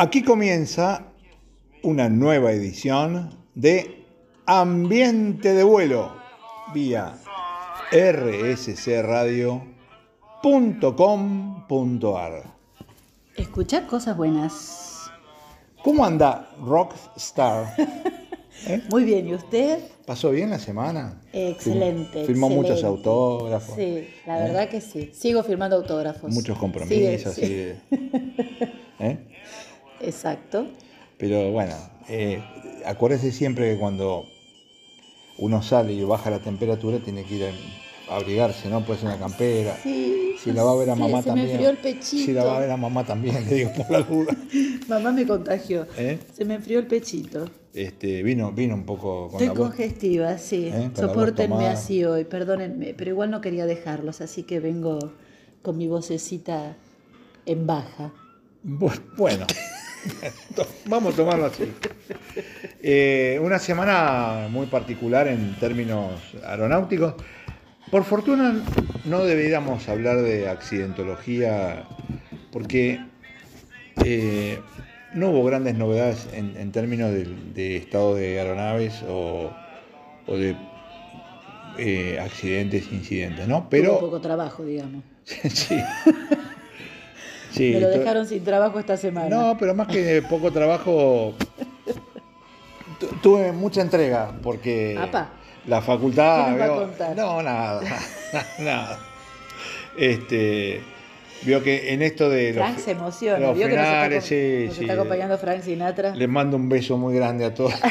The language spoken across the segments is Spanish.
Aquí comienza una nueva edición de Ambiente de Vuelo vía rscradio.com.ar. Escuchar cosas buenas. ¿Cómo anda Rockstar? ¿Eh? Muy bien, ¿y usted? ¿Pasó bien la semana? Excelente. Firmó muchos autógrafos. Sí, la ¿Eh? verdad que sí. Sigo firmando autógrafos. Muchos compromisos. Sí, sí. ¿Eh? Exacto. Pero bueno, eh, acuérdese siempre que cuando uno sale y baja la temperatura tiene que ir a abrigarse, ¿no? Puede ser una campera. Sí. Si la va a ver a sí, mamá se también. me enfrió el pechito. Si la va a ver a mamá también, le digo por la duda. Mamá me contagió. ¿Eh? Se me enfrió el pechito. Este, vino, vino un poco con Estoy la voz. congestiva, sí. ¿Eh? Tomada. así hoy, perdónenme, pero igual no quería dejarlos, así que vengo con mi vocecita en baja. Bu- Bueno, vamos a tomarlo así. Eh, una semana muy particular en términos aeronáuticos. Por fortuna no deberíamos hablar de accidentología porque eh, no hubo grandes novedades en, en términos de, estado de aeronaves o, o de eh, accidentes, incidentes, ¿no? Tuvo poco trabajo, digamos. sí. Sí, me lo dejaron sin trabajo esta semana. no, pero más que poco trabajo, tu- tuve mucha entrega porque Apa. la facultad... ¿Qué nos va a contar? No, nada, nada. Este, vio que en esto de los, Frank se emociona. los ¿Vio que nos está, finales, sí, nos sí. está acompañando Frank Sinatra? Les mando un beso muy grande a todos.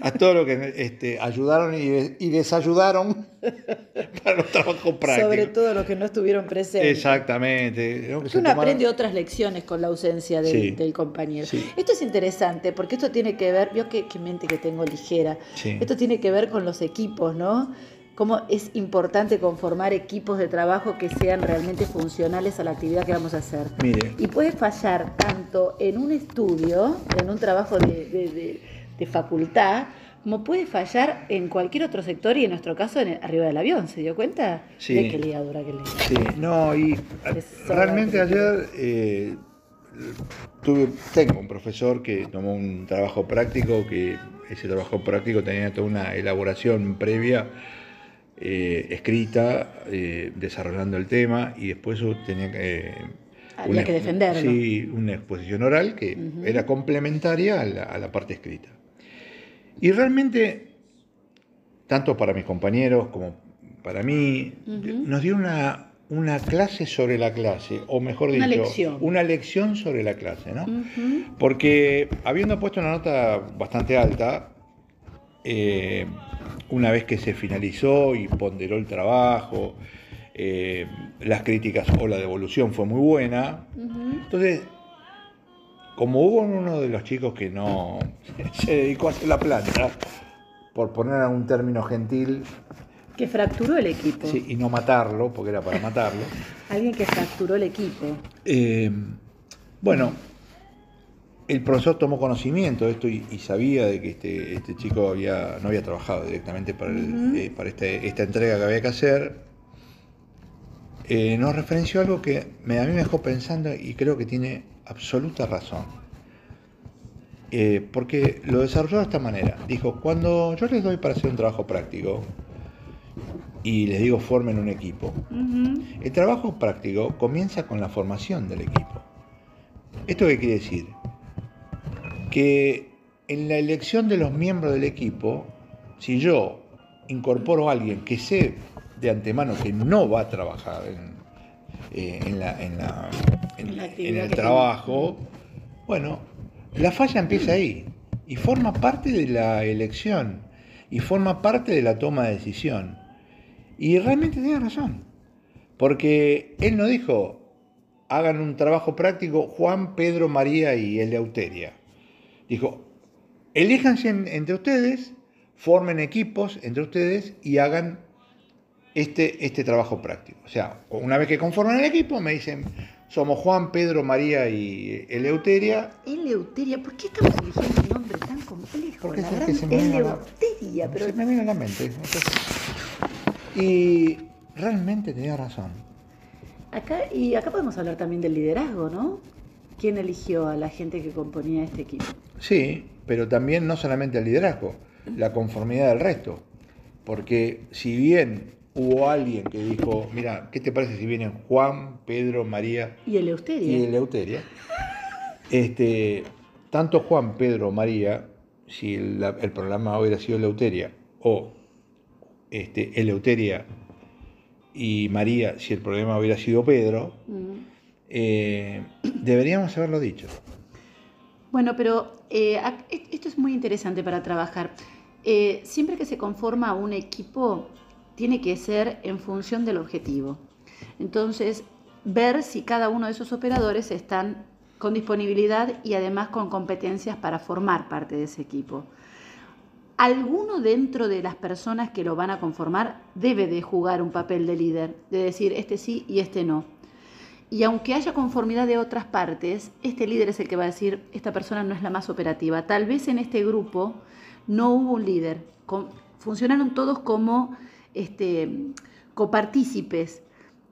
A todos los que este, ayudaron y, y desayudaron para los trabajos prácticos. Sobre todo los que no estuvieron presentes. Exactamente. uno tomaron- aprende otras lecciones con la ausencia del, Sí. del compañero. Sí. Esto es interesante porque esto tiene que ver, vio qué, qué mente que tengo ligera. Sí. Esto tiene que ver con los equipos, ¿no? Cómo es importante conformar equipos de trabajo que sean realmente funcionales a la actividad que vamos a hacer. Mire, Y puede fallar tanto en un estudio, en un trabajo de, de- de- de facultad, como puede fallar en cualquier otro sector y en nuestro caso en el- arriba del avión. ¿Se dio cuenta? Sí. De qué liadura que le Sí, no, y Es realmente ayer eh, tuve, tengo un profesor que tomó un trabajo práctico, que ese trabajo práctico tenía toda una elaboración previa, eh, escrita, eh, desarrollando el tema, y después tenía que... Había una- que defenderlo. Sí, una exposición oral que era complementaria a la, a la parte escrita. Y realmente, tanto para mis compañeros como para mí, nos dio una, una clase sobre la clase, o mejor Una dicho, lección. una lección sobre la clase, ¿no? Porque habiendo puesto una nota bastante alta, eh, una vez que se finalizó y ponderó el trabajo, eh, las críticas o la devolución fue muy buena, entonces, como hubo uno de los chicos que no se dedicó a hacer la planta, por poner un término gentil, Que fracturó el equipo. sí, y no matarlo, porque era para matarlo, Alguien que fracturó el equipo. eh, bueno, el profesor tomó conocimiento de esto y, y sabía de que este, este chico había, no había trabajado directamente para, el- eh, para este- esta entrega que había que hacer. Eh, nos referenció a algo que me, a mí me dejó pensando y creo que tiene absoluta razón. Eh, porque lo desarrolló de esta manera. Dijo, cuando yo les doy para hacer un trabajo práctico y les digo formen un equipo, el trabajo práctico comienza con la formación del equipo. ¿Esto qué quiere decir? Que en la elección de los miembros del equipo, si yo incorporo a alguien que sé de antemano que no va a trabajar en, eh, en la- en la- en- el trabajo, bueno, la falla empieza ahí y forma parte de la elección y forma parte de la toma de decisión. Y realmente tiene razón. Porque él no dijo, hagan un trabajo práctico Juan, Pedro, María y Eleuteria. Dijo, elíjanse en- entre ustedes, formen equipos entre ustedes y hagan este, este trabajo práctico. O sea, una vez que conforman el equipo, me dicen, somos Juan, Pedro, María y Eleuteria. Eleuteria, ¿por qué estamos eligiendo un nombre tan complejo? Porque la es que se me la- Eleuteria, pero Se me viene a la mente. entonces- Y realmente tenía razón. acá, y acá podemos hablar también del liderazgo, ¿no? quién eligió a la gente que componía este equipo. Sí, pero también no solamente el liderazgo, la conformidad del resto. Porque si bien hubo alguien que dijo, mira, ¿qué te parece si vienen Juan, Pedro, María Y Eleuteria. y Eleuteria? Este, tanto Juan, Pedro, María, si el, el programa hubiera sido Eleuteria, o este, Eleuteria y María, si el programa hubiera sido Pedro, Mm. eh, deberíamos haberlo dicho. Bueno, pero eh, e- esto es muy interesante para trabajar. Eh, siempre que se conforma un equipo, tiene que ser en función del objetivo. Entonces, ver si cada uno de esos operadores están con disponibilidad y además con competencias para formar parte de ese equipo. Alguno dentro de las personas que lo van a conformar debe de jugar un papel de líder, de decir este sí y este no. Y aunque haya conformidad de otras partes, este líder es el que va a decir, esta persona no es la más operativa. Tal vez en este grupo no hubo un líder. Funcionaron todos como este, copartícipes.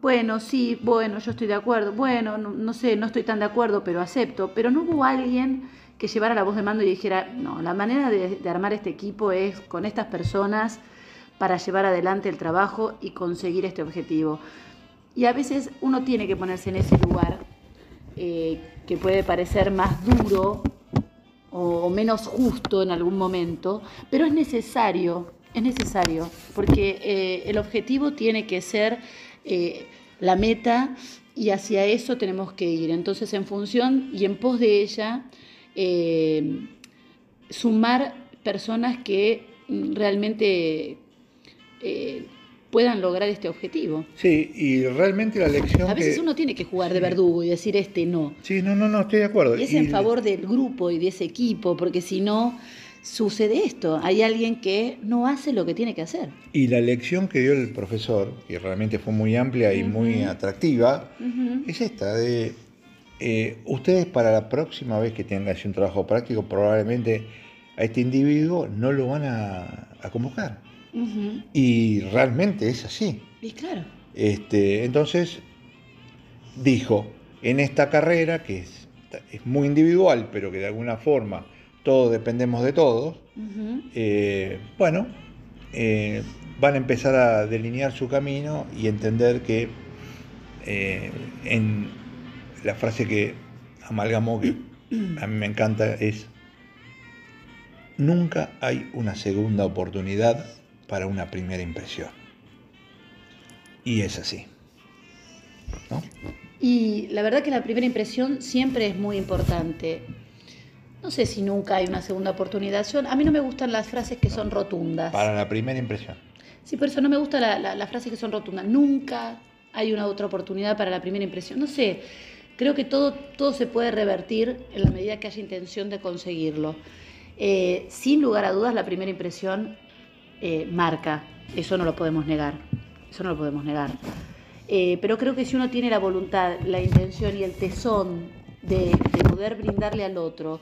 Bueno, sí, bueno, yo estoy de acuerdo. Bueno, no, sé, no estoy tan de acuerdo, pero acepto. Pero no hubo alguien que llevara la voz de mando y dijera, no, la manera de, armar este equipo es con estas personas para llevar adelante el trabajo y conseguir este objetivo. Y a veces uno tiene que ponerse en ese lugar eh, que puede parecer más duro o menos justo en algún momento, pero es necesario, es necesario, porque eh, el objetivo tiene que ser eh, la meta y hacia eso tenemos que ir. Entonces, en función y en pos de ella, eh, sumar personas que mm, realmente eh, puedan lograr este objetivo. Sí, y realmente la lección A veces que- uno tiene que jugar de verdugo y decir este no. Sí, no, no, no, estoy de acuerdo. Y es Y en favor del grupo y de ese equipo, porque si no, sucede esto. Hay alguien que no hace lo que tiene que hacer. Y la lección que dio el profesor, que realmente fue muy amplia y muy atractiva, es esta de eh, ustedes para la próxima vez que tengan un trabajo práctico, probablemente a este individuo no lo van a, a convocar. Y realmente es así. Y claro. Este, entonces, dijo, en esta carrera, que es, es muy individual, pero que de alguna forma todos dependemos de todos, eh, bueno, eh, van a empezar a delinear su camino y entender que eh, en la frase que amalgamó, que a mí me encanta, es, nunca hay una segunda oportunidad para una primera impresión. Y es así. ¿no? Y la verdad que la primera impresión siempre es muy importante. No sé si nunca hay una segunda oportunidad. Yo- a mí no me gustan las frases que son rotundas. Para la primera impresión. Sí, por eso no me gusta la, la, las frases que son rotundas. Nunca hay una otra oportunidad para la primera impresión. No sé, creo que todo, todo se puede revertir en la medida que haya intención de conseguirlo. Eh, sin lugar a dudas, la primera impresión eh, marca. Eso no lo podemos negar. Eso no lo podemos negar. Eh, pero creo que si uno tiene la voluntad, la intención y el tesón de, de poder brindarle al otro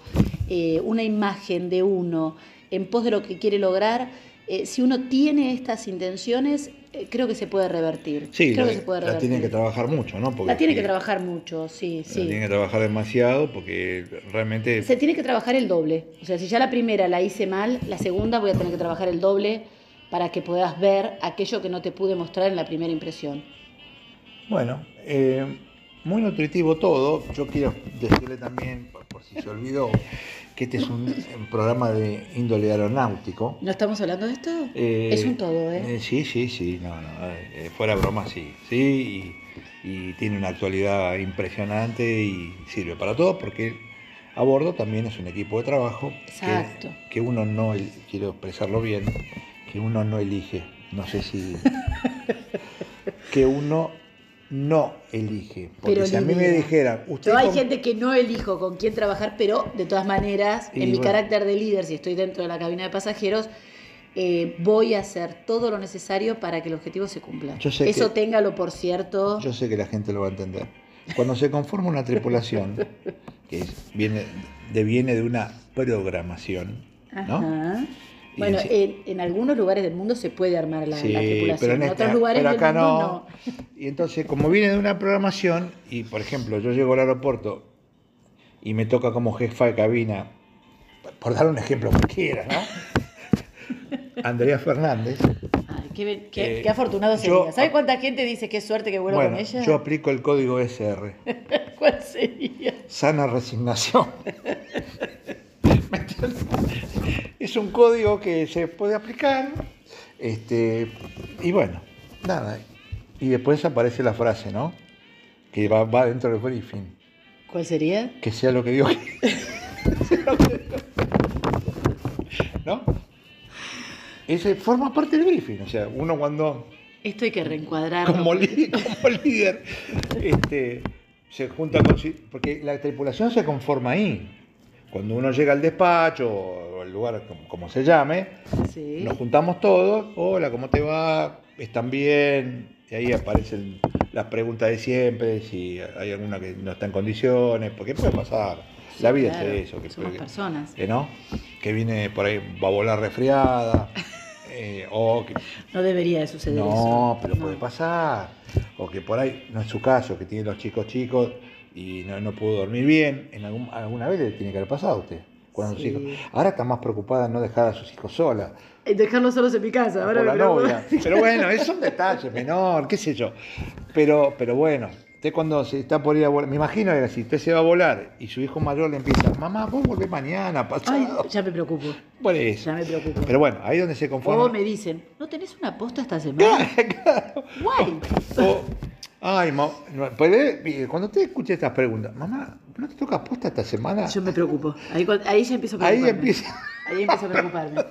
eh, una imagen de uno en pos de lo que quiere lograr, eh, si uno tiene estas intenciones, eh, creo que se puede revertir. Sí, creo la, que se puede la revertir. tiene que trabajar mucho, ¿no? Porque La tiene que trabajar mucho, sí, la sí. tiene que trabajar demasiado porque realmente... Se tiene que trabajar el doble. O sea, si ya la primera la hice mal, la segunda voy a tener que trabajar el doble para que puedas ver aquello que no te pude mostrar en la primera impresión. Bueno, eh, muy nutritivo todo. Yo quiero decirle también, por, por si se olvidó, que este es un, un programa de índole aeronáutico. ¿No estamos hablando de esto? Eh, es un todo, ¿eh? eh, sí, sí, sí, no, no, eh, fuera broma, sí, sí, y, y tiene una actualidad impresionante y sirve para todo porque a bordo también es un equipo de trabajo Exacto. que, que uno no, quiero expresarlo bien, que uno no elige, no sé si, que uno no elige, porque Pero si a mí me dijeran, usted Yo hay con- gente que no elijo con quién trabajar, pero de todas maneras, Y en mi carácter de líder, si estoy dentro de la cabina de pasajeros, eh, voy a hacer todo lo necesario para que el objetivo se cumpla. Yo sé Eso que- téngalo por cierto. Yo sé que la gente lo va a entender. Cuando se conforma una tripulación, que es- viene, deviene de una programación, ¿no? Ajá. Bueno, en, en algunos lugares del mundo se puede armar la, Sí, la tripulación. pero en, otros lugares pero del acá mundo no. Y entonces, como viene de una programación, y por ejemplo, yo llego al aeropuerto y me toca como jefa de cabina, por dar un ejemplo cualquiera, ¿no? Andrea Fernández. Ay, qué, qué- Eh, qué afortunado yo- sería. ¿Sabes cuánta gente dice qué suerte que vuelo Bueno, con ella? yo aplico el código SR. ¿Cuál sería? Sana resignación. Es un código que se puede aplicar. Este, y bueno, nada. Y después aparece la frase, ¿no? Que va, va dentro del briefing. ¿Cuál sería? Que sea lo que digo. ¿No? Ese forma parte del briefing. O sea, uno cuando Esto hay que reencuadrarlo. como, como líder, este, se junta con... Porque la tripulación se conforma ahí. Cuando uno llega al despacho o al lugar como, como se llame, Sí. nos juntamos todos, hola, ¿cómo te va? ¿Están bien? Y ahí aparecen las preguntas de siempre, si hay alguna que no está en condiciones, porque puede pasar. La vida Claro, es eso, que, Somos que- personas. que no, que viene por ahí, va a volar resfriada, eh, o que No debería de suceder eso. no, pero No. puede pasar. O que por ahí, no es su caso, que tiene los chicos chicos y no, no pudo dormir bien. En algún, alguna vez le tiene que haber pasado a usted. Cuando sus hijos. Ahora está más preocupada en no dejar a sus hijos solas. Eh, Dejarlos solos en mi casa. Ahora por la novia. Pero bueno, es un detalle menor, qué sé yo. Pero, pero bueno, usted cuando se está por ir a volar, me imagino que si usted se va a volar y su hijo mayor le empieza, mamá, vos volvés mañana, Ay, pasado. ya me preocupo. Por eso. Ya me preocupo. Pero bueno, ahí donde se conforma. O me dicen, ¿no tenés una posta esta semana? Claro. Guay. O, ay, ma- cuando usted escuche estas preguntas, mamá, ¿no te toca posta esta semana? Yo me preocupo. Ahí, ahí ya empiezo a Ahí preocuparme. empieza. Ahí empiezo a preocuparme.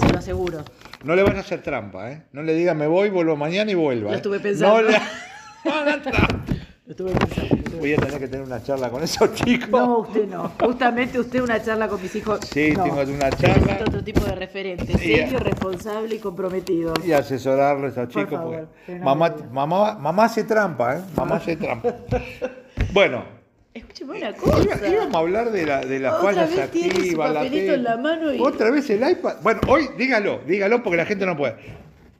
Se lo aseguro. No le vaya a hacer trampa, ¿eh? No le diga me voy, vuelvo mañana y vuelva. Lo ¿eh? estuve pensando. No le no. Lo estuve pensando. lo estuve Voy a tener que tener una charla con esos chicos. No, usted no. Justamente usted una charla con mis hijos. Sí, no. tengo una charla. Otro tipo de referente. Serio, responsable y comprometido. Y asesorarles a esos chicos. favor, porque mamá, mamá, mamá hace trampa, ¿eh? Mamá hace trampa. Bueno, Escúcheme una cosa. Iba- íbamos a hablar de, la, de las fallas vez tiene su activas, en la mano y- Otra vez el iPad. Bueno, hoy dígalo, dígalo porque la gente no puede.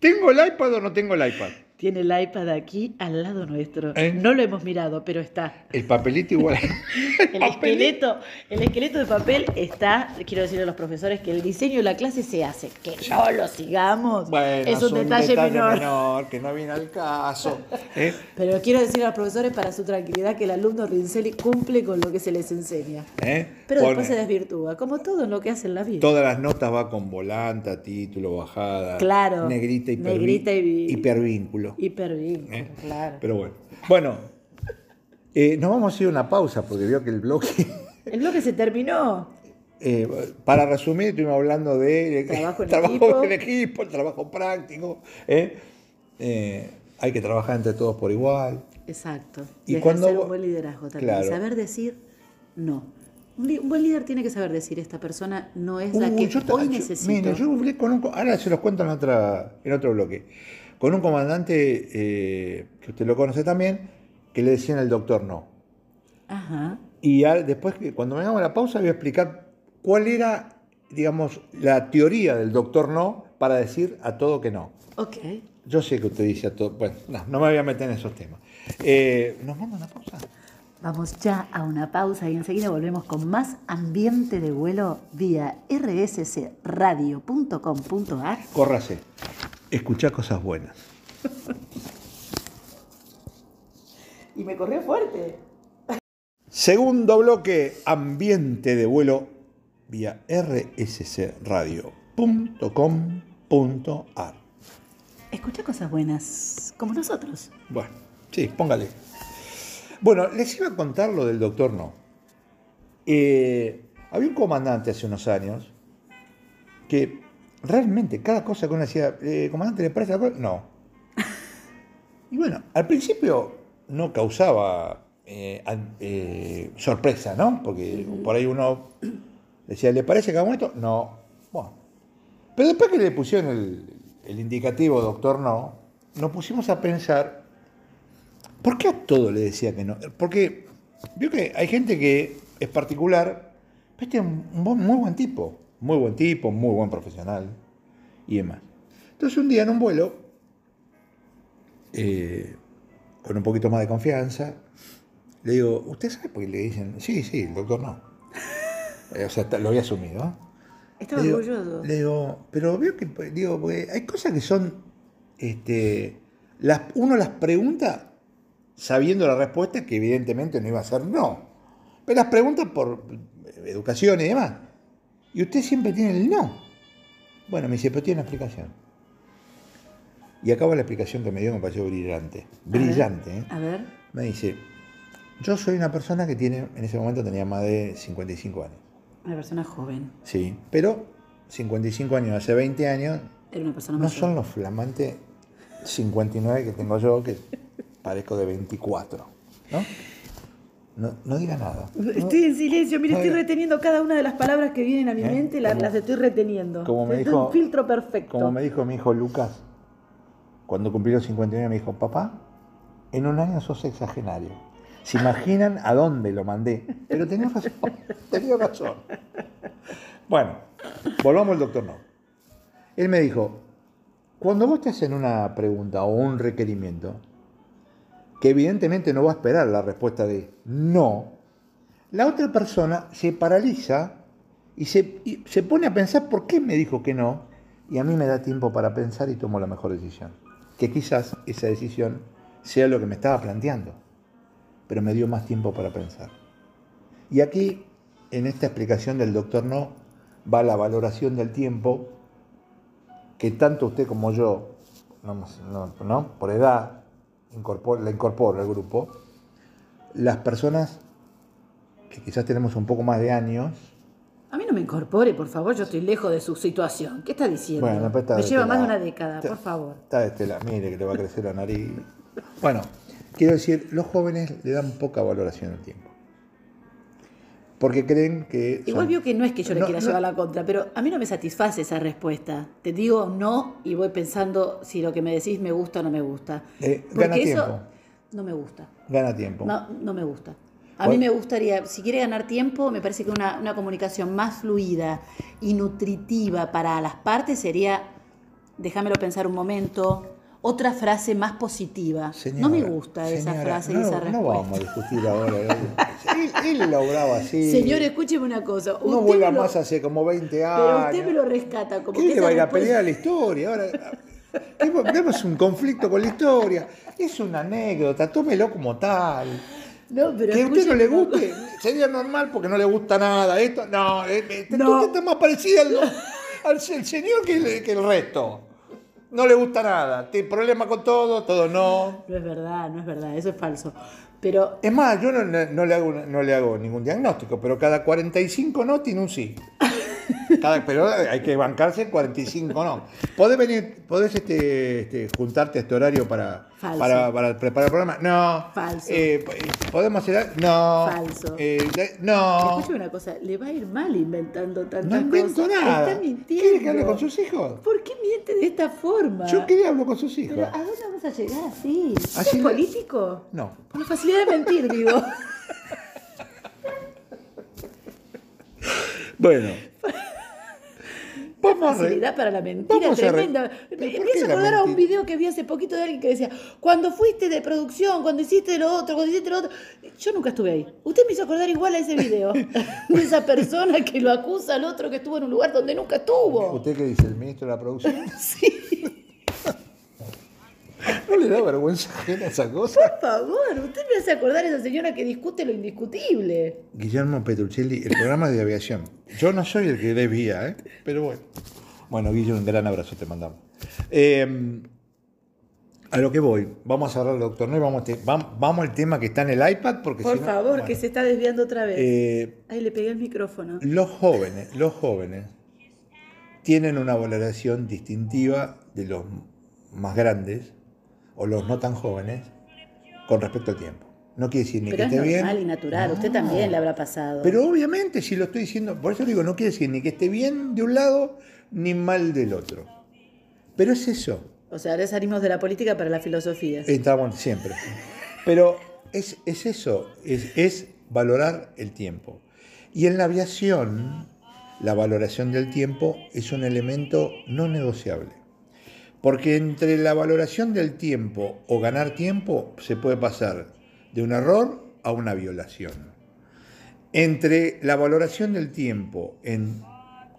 ¿Tengo el iPad o no tengo el iPad? Tiene el iPad aquí al lado nuestro. ¿Eh? No lo hemos mirado, pero está. El papelito igual. El esqueleto, el esqueleto de papel está, quiero decirle a los profesores que el diseño de la clase se hace. Que no lo sigamos. Bueno, es un detalle, menor. menor, que no viene al caso. ¿eh? Pero quiero decir a los profesores para su tranquilidad que el alumno Rincelli cumple con lo que se les enseña. ¿Eh? Pero Pone- después se desvirtúa, como todo en lo que hace en la vida. Todas las notas va con volanta, título, bajada. Claro. Negrita, Negrita y- hipervínculo. Hipervínculo, ¿eh? claro. Pero bueno. Bueno, eh, nos vamos a ir a una pausa porque veo que el bloque. El bloque se terminó. Eh, para resumir, estuvimos hablando de Trabajo en trabajo equipo. en equipo, el trabajo práctico. ¿eh? Hay que trabajar entre todos por igual. Exacto. Y Y, cuando un buen liderazgo también. Claro. Saber decir no. Un, buen líder tiene que saber decir esta persona no es la Uh, que yo hoy yo- necesito. mire, yo hablé con un, ahora se los cuento en, otra, en otro bloque, con un comandante eh, que usted lo conoce también, que le decían el doctor no. Ajá. Y al- después, cuando vengamos a la pausa, voy a explicar cuál era, digamos, la teoría del doctor no para decir a todo que no. Ok. Yo sé que usted dice a todo. Bueno, no, no me voy a meter en esos temas. Eh, ¿Nos vamos a una pausa? Vamos ya a una pausa y enseguida volvemos con más ambiente de vuelo vía rssradio.com.ar. Córrase. Escuchá cosas buenas. Y me corrió fuerte. Segundo bloque, ambiente de vuelo vía rssradio.com.ar. Escucha cosas buenas, como nosotros. Bueno, sí, póngale. Bueno, les iba a contar lo del doctor No. Eh, había un comandante hace unos años que realmente cada cosa que uno decía, eh, comandante, ¿le parece la cosa? No. Y bueno, al principio no causaba eh, eh, sorpresa, ¿no? Porque por ahí uno decía, ¿le parece que hagamos esto? No. Bueno. Pero después que le pusieron el, el indicativo doctor no, nos pusimos a pensar, ¿por qué a todo le decía que no? Porque vio que hay gente que es particular, pero este es un muy buen tipo, muy buen tipo, muy buen profesional y demás. Entonces un día en un vuelo, eh, con un poquito más de confianza, Le digo, ¿usted sabe por qué le dicen? Sí, sí, el doctor no. Eh, o sea, lo había asumido. Estaba Le digo- orgulloso. Le digo, pero veo que, digo, porque hay cosas que son, este, las, uno las pregunta sabiendo la respuesta que evidentemente no iba a ser no. Pero las pregunta por educación y demás. Y usted siempre tiene el no. Bueno, me dice, pero tiene una explicación. Y acaba la explicación que me dio, me pareció brillante. Brillante, ¿eh? A ver. Me dice, yo soy una persona que tiene, en ese momento tenía más de 55 años. Una persona joven. Sí, pero 55 años, hace 20 años, Era una persona no mayor. son los flamantes 59 que tengo yo, que parezco de 24. ¿No? No, no diga nada. Estoy en silencio, mire, No, estoy reteniendo cada una de las palabras que vienen a mi ¿Eh? mente, la- Como- las estoy reteniendo. como me dijo- un filtro perfecto. Como me dijo mi hijo Lucas, cuando cumplió 59, me dijo, papá, en un año sos exagenario. ¿Se imaginan a dónde lo mandé? Pero tenía razón, tenía razón. Bueno, volvamos al doctor No. Él me dijo, cuando vos te hacen una pregunta o un requerimiento, que evidentemente no va a esperar la respuesta de no, la otra persona se paraliza y se, se pone a pensar por qué me dijo que no, y a mí me da tiempo para pensar y tomo la mejor decisión. Que quizás esa decisión sea lo que me estaba planteando, pero me dio más tiempo para pensar. Y aquí, en esta explicación del doctor No, va la valoración del tiempo que tanto usted como yo, no, no- no, por edad, la incorporo al grupo, las personas que quizás tenemos un poco más de años, A mí no me incorpore, por favor, yo estoy lejos de su situación. ¿Qué está diciendo? Bueno, pues está me lleva este más de una década, Está- por favor. Está de este lado, mire que le va a crecer la nariz. Bueno, quiero decir, los jóvenes le dan poca valoración al tiempo. Porque creen que... son- Igual vio que no es que yo le No, quiera no. llevar la contra, pero a mí no me satisface esa respuesta. Te digo no y voy pensando si lo que me decís me gusta o no me gusta. Eh, Porque gana eso tiempo. no me gusta. Gana tiempo. No, no me gusta. A mí me gustaría, si quiere ganar tiempo, me parece que una, una comunicación más fluida y nutritiva para las partes sería, déjamelo pensar un momento, otra frase más positiva. no me Señora, gusta esa frase y no, esa No respuesta. vamos a discutir ahora. él, él lo brava así. Señor, escúcheme una cosa. No usted vuela me lo- más hace como 20 años. Pero usted me lo rescata como ¿Qué que le va a ir a pelear a la historia? Ahora, ¿qué- tenemos un conflicto con la historia. Es una anécdota, tómelo como tal. No, pero que a usted no le guste, sería normal porque no le gusta nada. Esto, no, eh, eh, No. usted está más parecida al, al se- señor que el resto. No le gusta nada. Tiene problema con todo, todo no. No es verdad, no es verdad, eso es falso. Pero Es más, yo no, no- le hago, no le hago ningún diagnóstico, pero cada 45 no tiene un sí. Cada- pero hay que bancarse 45 no. ¿Podés venir, podés este, este, juntarte a este horario para, para, para preparar el programa? No. Falso. Eh, ¿Podemos hacer algo? No. Falso. Eh, no. escúcheme una cosa, le va a ir mal inventando tantas No invento cosas. nada. Está mintiendo. ¿Quiere que hable con sus hijos? ¿Por qué miente de esta forma? Yo quería hablar con sus hijos. Pero ¿a dónde vamos a llegar así? ¿Usted Así ¿Es político? No. Por la facilidad de mentir, digo. Bueno. Vamos a Facilidad para la mentira Vamos tremenda. ¿Pero Me empiezo a acordar a un video que vi hace poquito de alguien que decía, cuando fuiste de producción, cuando hiciste lo otro, cuando hiciste lo otro. Yo nunca estuve ahí. Usted me hizo acordar igual a ese video. de esa persona que lo acusa al otro que estuvo en un lugar donde nunca estuvo. ¿Usted qué dice? ¿El ministro de la producción? Sí, ¿No le da vergüenza ajena esa cosa? por favor, usted me hace acordar a esa señora que discute lo indiscutible. Guillermo Petruccelli, el programa de aviación. Yo no soy el que desvía, ¿eh? pero bueno. Bueno, Guillermo, un gran abrazo te mandamos. Eh, a lo que voy, vamos a hablar, doctor Noy, vamos, te- vamos al tema que está en el iPad, porque Por no- favor, bueno. que se está desviando otra vez. Eh, Ahí le pegué el micrófono. los jóvenes, los jóvenes tienen una valoración distintiva de los más grandes o los no tan jóvenes con respecto al tiempo. No quiere decir ni Pero que es esté bien. normal y natural, usted también le habrá pasado. Pero obviamente, si lo estoy diciendo, por eso digo, no quiere decir ni que esté bien de un lado ni mal del otro. Pero es eso. O sea, ahora salimos de la política para la filosofía. Estamos siempre. Pero es, es eso, es, es valorar el tiempo. Y en la aviación, la valoración del tiempo es un elemento no negociable. Porque entre la valoración del tiempo o ganar tiempo se puede pasar de un error a una violación. Entre la valoración del tiempo en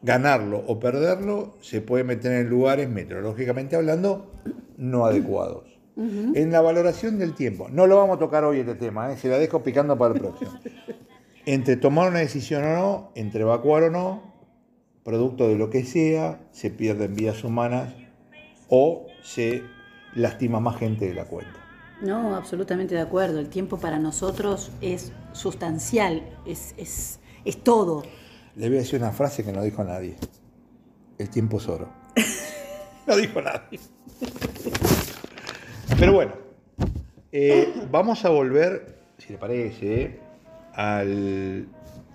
ganarlo o perderlo, se puede meter en lugares, meteorológicamente hablando, no adecuados. En la valoración del tiempo, no lo vamos a tocar hoy este tema, ¿eh? se la dejo picando para el próximo. Entre tomar una decisión o no, entre evacuar o no, producto de lo que sea, se pierden vidas humanas o se lastima más gente de la cuenta. No, absolutamente de acuerdo. El tiempo para nosotros es sustancial, es, es, es todo. Le voy a decir una frase que no dijo nadie. El tiempo es oro. no dijo nadie. Pero bueno, eh, vamos a volver, si le parece, al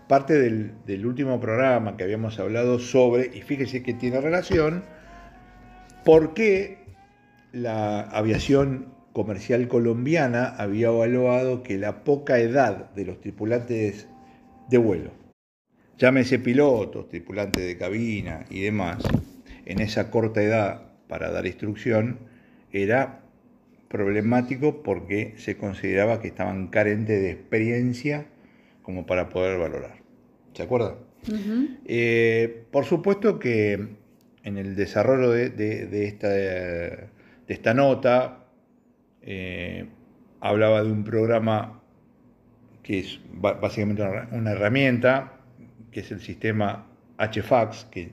parte del, del, último programa que habíamos hablado sobre, y fíjese que tiene relación, por qué la aviación comercial colombiana había evaluado que la poca edad de los tripulantes de vuelo, llámese pilotos, tripulantes de cabina y demás, en esa corta edad para dar instrucción, era problemático porque se consideraba que estaban carentes de experiencia como para poder valorar. ¿Se acuerdan? eh, por supuesto que en el desarrollo de, de, de, esta, de esta, nota eh, hablaba de un programa que es básicamente una, herramienta, que es el sistema HFAX, que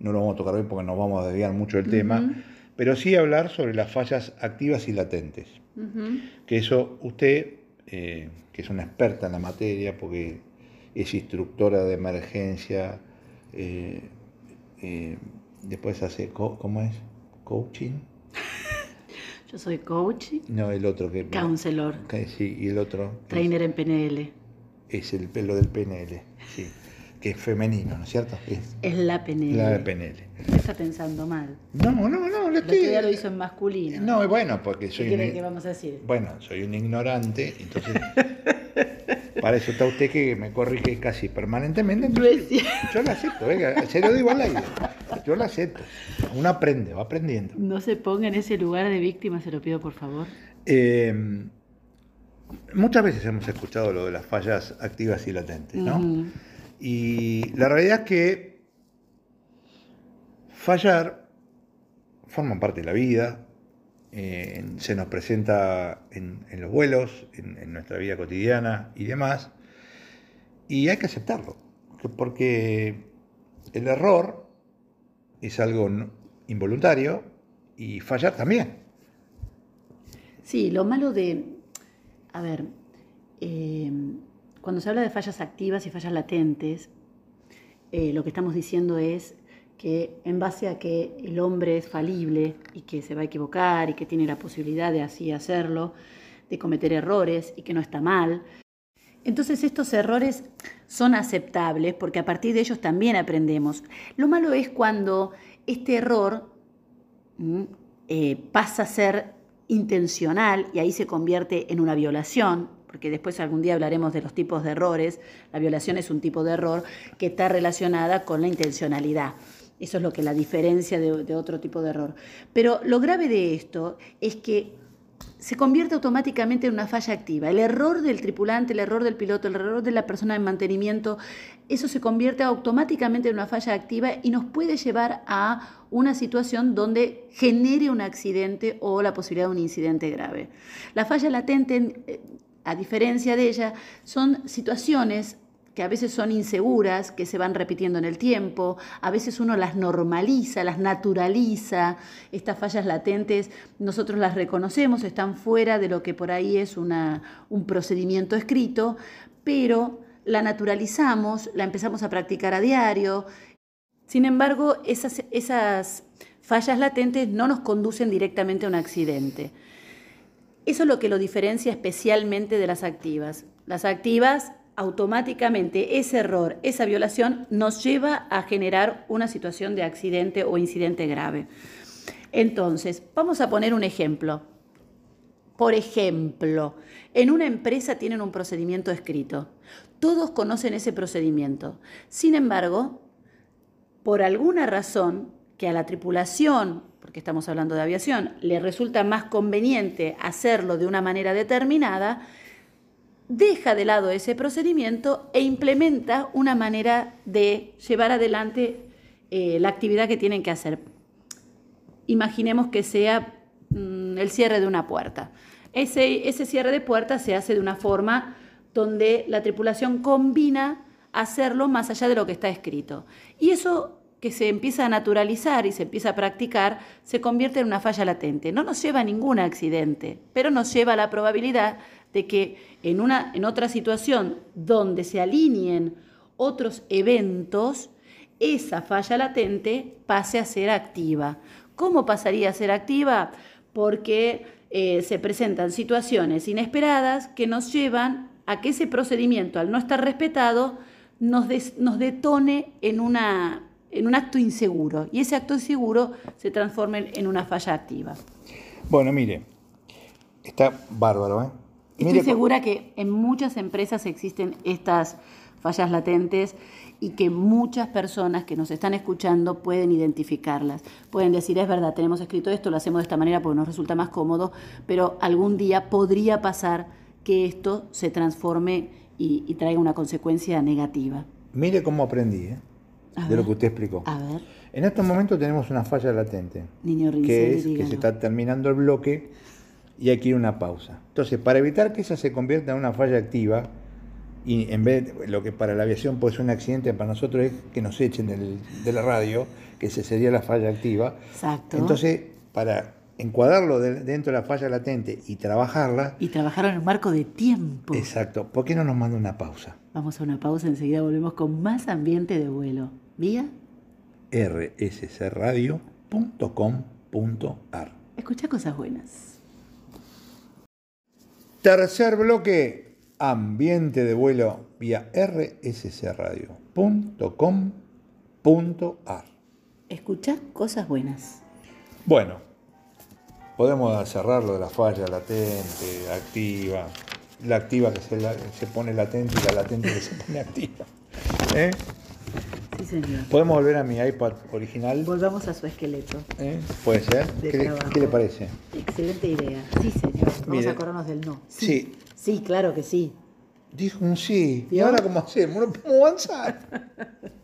no lo vamos a tocar hoy porque nos vamos a desviar mucho del uh -huh. tema, pero sí hablar sobre las fallas activas y latentes. Uh -huh. Que eso usted, eh, que es una experta en la materia, porque es instructora de emergencia, eh, eh, después hace, ¿cómo es? ¿Coaching? Yo soy coach. No, el otro que... Counselor. Que, sí, y el otro... Trainer en PNL. Es el pelo del PNL, sí. Que es femenino, ¿no es cierto? Es, es la PNL. La PNL. Usted está pensando mal. No, no, no. Lo estoy... ya lo hizo en masculino. No, bueno, porque soy... ¿Qué que vamos a decir? Bueno, soy un ignorante, entonces... Para eso está usted que me corrige casi permanentemente. Entonces, yo la acepto, venga, se lo digo al aire. Yo la acepto. Uno aprende, va aprendiendo. No se ponga en ese lugar de víctima, se lo pido por favor. Eh, muchas veces hemos escuchado lo de las fallas activas y latentes, ¿no? Uh -huh. Y la realidad es que fallar forma parte de la vida, eh, se nos presenta en, en los vuelos, en, en, nuestra vida cotidiana y demás, y hay que aceptarlo, porque el error es algo involuntario y fallar también. Sí, lo malo de, a ver, eh, cuando se habla de fallas activas y fallas latentes, eh, lo que estamos diciendo es que en base a que el hombre es falible y que se va a equivocar y que tiene la posibilidad de así hacerlo, de cometer errores y que no está mal, entonces estos errores son aceptables porque a partir de ellos también aprendemos. Lo malo es cuando este error eh, pasa a ser intencional y ahí se convierte en una violación, porque después algún día hablaremos de los tipos de errores. La violación es un tipo de error que está relacionada con la intencionalidad. Eso es lo que la diferencia de, otro tipo de error. Pero lo grave de esto es que se convierte automáticamente en una falla activa. El error del tripulante, el error del piloto, el error de la persona de mantenimiento, eso se convierte automáticamente en una falla activa y nos puede llevar a una situación donde genere un accidente o la posibilidad de un incidente grave. La falla latente, a diferencia de ella, son situaciones que a veces son inseguras, que se van repitiendo en el tiempo, a veces uno las normaliza, las naturaliza, estas fallas latentes nosotros las reconocemos, están fuera de lo que por ahí es una, un procedimiento escrito, pero la naturalizamos, la empezamos a practicar a diario. Sin embargo, esas, esas fallas latentes no nos conducen directamente a un accidente. Eso es lo que lo diferencia especialmente de las activas. Las activas automáticamente ese error, esa violación, nos lleva a generar una situación de accidente o incidente grave. Entonces, vamos a poner un ejemplo. Por ejemplo, en una empresa tienen un procedimiento escrito. Todos conocen ese procedimiento. Sin embargo, por alguna razón que a la tripulación, porque estamos hablando de aviación, le resulta más conveniente hacerlo de una manera determinada, deja de lado ese procedimiento e implementa una manera de llevar adelante eh, la actividad que tienen que hacer. Imaginemos que sea mm, el cierre de una puerta. Ese, ese cierre de puerta se hace de una forma donde la tripulación combina hacerlo más allá de lo que está escrito. Y eso que se empieza a naturalizar y se empieza a practicar, se convierte en una falla latente. No nos lleva a ningún accidente, pero nos lleva a la probabilidad de que en, una, en otra situación donde se alineen otros eventos, esa falla latente pase a ser activa. ¿Cómo pasaría a ser activa? Porque eh, se presentan situaciones inesperadas que nos llevan a que ese procedimiento, al no estar respetado, nos, nos detone en una en un acto inseguro y ese acto inseguro se transforma en una falla activa. Bueno, mire, está bárbaro. ¿eh? Estoy segura que en muchas empresas existen estas fallas latentes y que muchas personas que nos están escuchando pueden identificarlas. Pueden decir, es verdad, tenemos escrito esto, lo hacemos de esta manera porque nos resulta más cómodo, pero algún día podría pasar que esto se transforme y, y traiga una consecuencia negativa. Mire cómo aprendí. ¿eh? de lo que usted explicó. A ver. En estos momentos tenemos una falla latente. Niño que es que se está terminando el bloque y hay que ir a una pausa. Entonces, para evitar que esa se convierta en una falla activa, y en vez de lo que para la aviación puede ser un accidente, para nosotros es que nos echen de la radio, que ese sería la falla activa. Exacto. Entonces, para encuadrarlo dentro de la falla latente y trabajarla. Y trabajar en un marco de tiempo. Exacto. ¿Por qué no nos manda una pausa? Vamos a una pausa, enseguida volvemos con más ambiente de vuelo vía rssradio.com.ar. Escucha cosas buenas. Tercer bloque, ambiente de vuelo vía rssradio.com.ar. Escucha cosas buenas. Bueno, podemos cerrarlo de la falla latente, activa, la activa que se, se pone latente y la latente que se pone activa. ¿Eh? ¿Podemos volver a mi iPad original? Volvamos a su esqueleto. ¿Eh? ¿Puede ser? ¿Qué le, parece? Excelente idea. Sí, señor. Vamos a acordarnos del no. Sí. sí. claro que sí. Dijo un sí. ¿Y ahora cómo hacemos? ¿No podemos avanzar?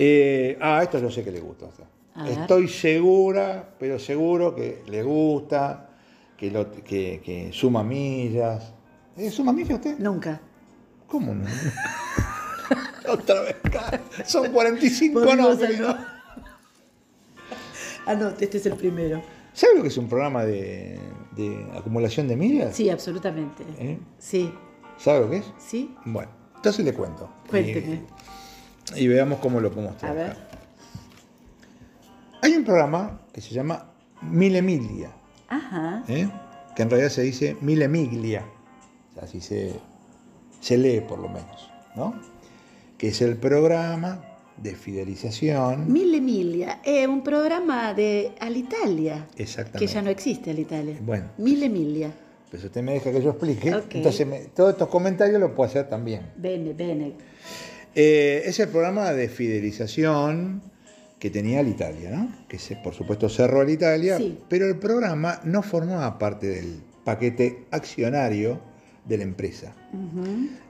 Eh, ah, esto yo sé que le gusta. Estoy segura, pero seguro que le gusta, que, lo, que, suma millas. ¿Eh, ¿Suma millas usted? Nunca. ¿Cómo no? Otra vez, son 45 no, Ah, no, este es el primero. ¿Sabe lo que es un programa de, acumulación de millas? Sí, absolutamente. ¿Eh? Sí. ¿Sabe lo que es? Sí. Bueno, entonces le cuento. Cuénteme. Y, veamos cómo lo podemos trabajar. A ver. Hay un programa que se llama Mille Miglia. Ajá. ¿eh? Que en realidad se dice Mille Miglia. así se, se lee por lo menos, ¿no? Que es el programa de fidelización. Mille Miglia, es un programa de Alitalia. Exactamente. Que ya no existe Alitalia. Bueno. Mille Miglia. Pues usted me deja que yo explique. Entonces, todos estos comentarios los puedo hacer también. Bene, bene. Eh, es el programa de fidelización que tenía Alitalia, ¿no? Que se, por supuesto cerró Alitalia, sí. pero el programa no formaba parte del paquete accionario de la empresa.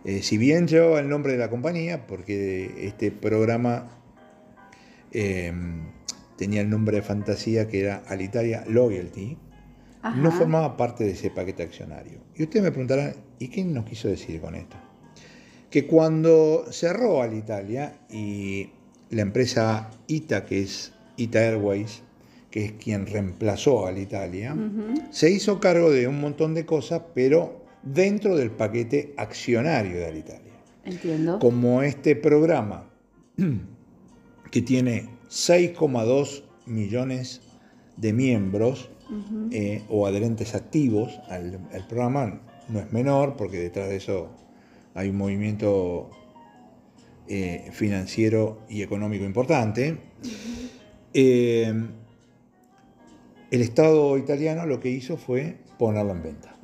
Eh, si bien llevaba el nombre de la compañía, porque este programa eh, tenía el nombre de fantasía que era Alitalia Loyalty, no formaba parte de ese paquete accionario. Y ustedes me preguntarán, ¿y qué nos quiso decir con esto? Que cuando cerró Alitalia y la empresa ITA, que es ITA Airways, que es quien reemplazó a Alitalia, se hizo cargo de un montón de cosas, pero dentro del paquete accionario de Alitalia. Entiendo. Como este programa, que tiene 6,2 millones de miembros eh, o adherentes activos al, programa, no es menor, porque detrás de eso hay un movimiento eh, financiero y económico importante. Eh, el Estado italiano lo que hizo fue ponerlo en venta.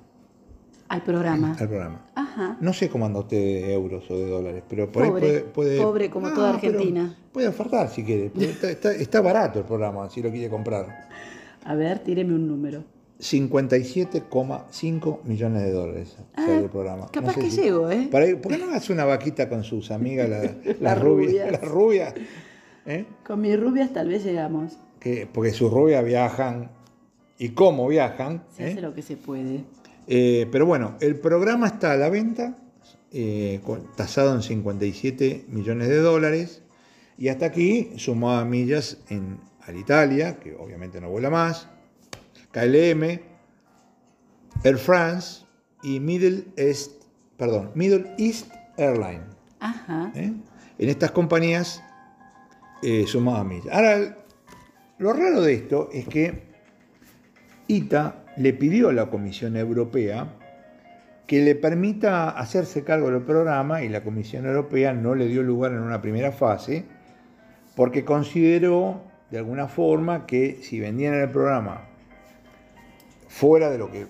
Al programa. Al programa. Ajá. No sé cómo anda usted de euros o de dólares, pero por ahí puede, Pobre como toda Argentina. Puede ofertar si quiere. Está, está, barato el programa, si lo quiere comprar. A ver, tíreme un número. 57,5 millones de dólares Ah, sale el programa. capaz sé que si- llego, ¿eh? Para ¿Por qué no haces una vaquita con sus amigas, la- las Las rubias? rubias. Las rubias ¿eh? Con mis rubias tal vez llegamos. Que- porque sus rubias viajan y cómo viajan. Se ¿eh? hace lo que se puede. Eh, pero bueno, el programa está a la venta, eh, tasado en 57 millones de dólares, y hasta aquí sumaba millas en Alitalia, que obviamente no vuela más, KLM, Air France y Middle East, perdón, Middle East Airline. Ajá. ¿eh? En estas compañías eh, sumaba millas. Ahora, lo raro de esto es que ITA le pidió a la Comisión Europea que le permita hacerse cargo del programa y la Comisión Europea no le dio lugar en una primera fase porque consideró de alguna forma que si vendían el programa fuera de lo que,